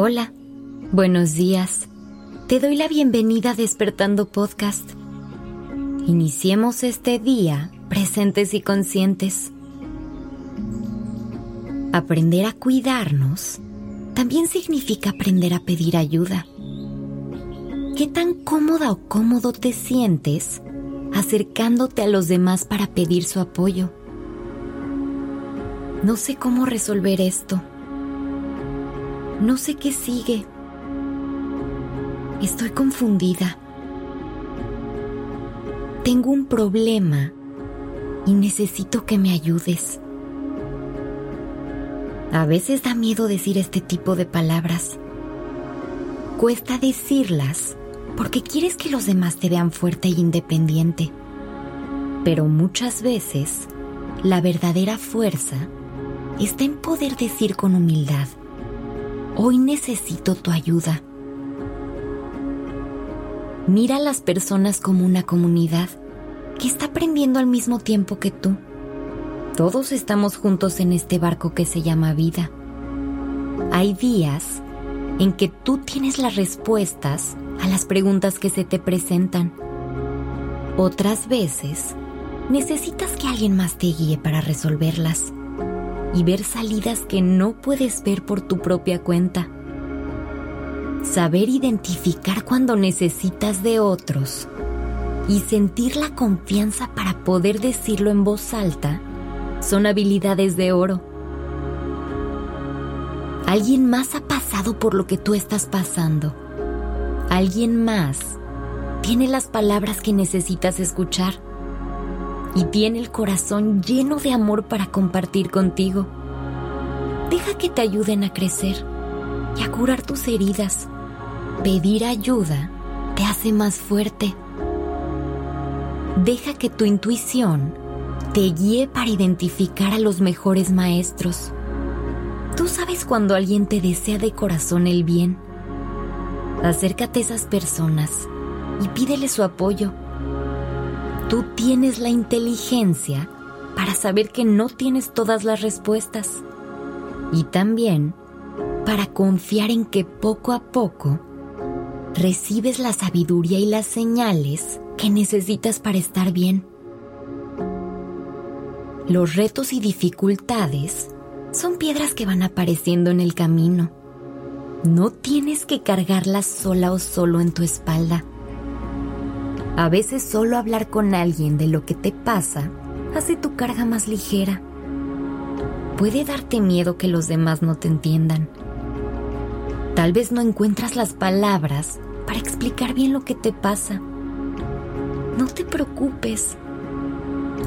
Hola, buenos días. Te doy la bienvenida a Despertando Podcast. Iniciemos este día presentes y conscientes. Aprender a cuidarnos también significa aprender a pedir ayuda. ¿Qué tan cómoda o cómodo te sientes acercándote a los demás para pedir su apoyo? No sé cómo resolver esto. No sé qué sigue. Estoy confundida. Tengo un problema y necesito que me ayudes. A veces da miedo decir este tipo de palabras. Cuesta decirlas porque quieres que los demás te vean fuerte e independiente. Pero muchas veces la verdadera fuerza está en poder decir con humildad, hoy necesito tu ayuda. Mira a las personas como una comunidad que está aprendiendo al mismo tiempo que tú. Todos estamos juntos en este barco que se llama vida. Hay días en que tú tienes las respuestas a las preguntas que se te presentan. Otras veces, necesitas que alguien más te guíe para resolverlas y ver salidas que no puedes ver por tu propia cuenta. Saber identificar cuando necesitas de otros y sentir la confianza para poder decirlo en voz alta son habilidades de oro. Alguien más ha pasado por lo que tú estás pasando alguien más tiene las palabras que necesitas escuchar y tiene el corazón lleno de amor para compartir contigo. Deja que te ayuden a crecer y a curar tus heridas. Pedir ayuda te hace más fuerte. Deja que tu intuición te guíe para identificar a los mejores maestros. Tú sabes cuando alguien te desea de corazón el bien Acércate a esas personas y pídele su apoyo. Tú tienes la inteligencia para saber que no tienes todas las respuestas y también para confiar en que poco a poco recibes la sabiduría y las señales que necesitas para estar bien. Los retos y dificultades son piedras que van apareciendo en el camino no tienes que cargarla sola o solo en tu espalda. A veces solo hablar con alguien de lo que te pasa hace tu carga más ligera. Puede darte miedo que los demás no te entiendan. Tal vez no encuentras las palabras para explicar bien lo que te pasa. No te preocupes.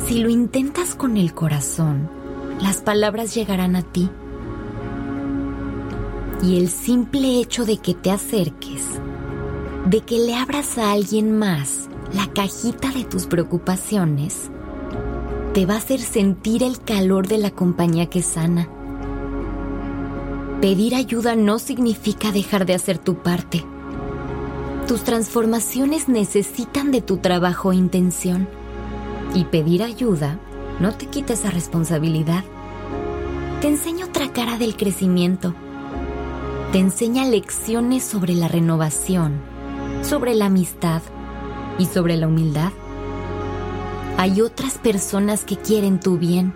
Si lo intentas con el corazón, las palabras llegarán a ti y el simple hecho de que te acerques, de que le abras a alguien más la cajita de tus preocupaciones, te va a hacer sentir el calor de la compañía que sana. Pedir ayuda no significa dejar de hacer tu parte. Tus transformaciones necesitan de tu trabajo e intención. Y pedir ayuda no te quita esa responsabilidad. Te enseño otra cara del crecimiento te enseña lecciones sobre la renovación, sobre la amistad y sobre la humildad. Hay otras personas que quieren tu bien.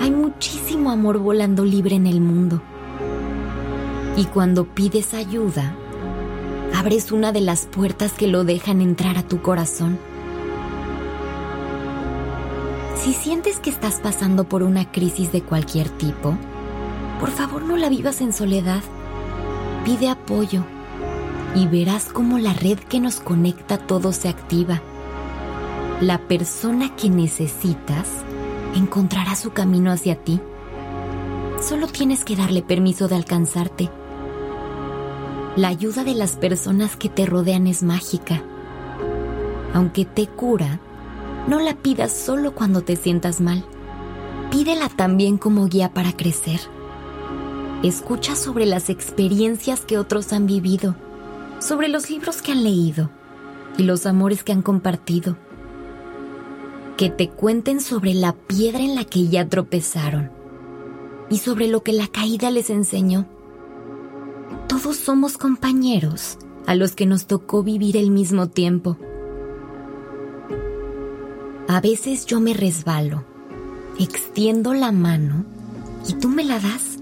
Hay muchísimo amor volando libre en el mundo. Y cuando pides ayuda, abres una de las puertas que lo dejan entrar a tu corazón. Si sientes que estás pasando por una crisis de cualquier tipo, por favor no la vivas en soledad. Pide apoyo y verás cómo la red que nos conecta a todos se activa. La persona que necesitas encontrará su camino hacia ti. Solo tienes que darle permiso de alcanzarte. La ayuda de las personas que te rodean es mágica. Aunque te cura, no la pidas solo cuando te sientas mal. Pídela también como guía para crecer. Escucha sobre las experiencias que otros han vivido, sobre los libros que han leído y los amores que han compartido. Que te cuenten sobre la piedra en la que ya tropezaron y sobre lo que la caída les enseñó. todos somos compañeros a los que nos tocó vivir el mismo tiempo. A veces yo me resbalo, extiendo la mano y tú me la das.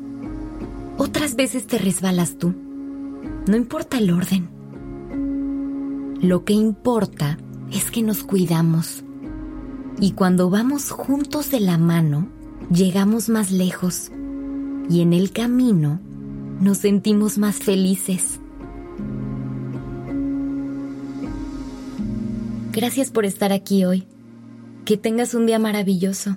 Otras veces te resbalas tú. No importa el orden. Lo que importa es que nos cuidamos. Y cuando vamos juntos de la mano, llegamos más lejos. Y en el camino nos sentimos más felices. Gracias por estar aquí hoy. Que tengas un día maravilloso.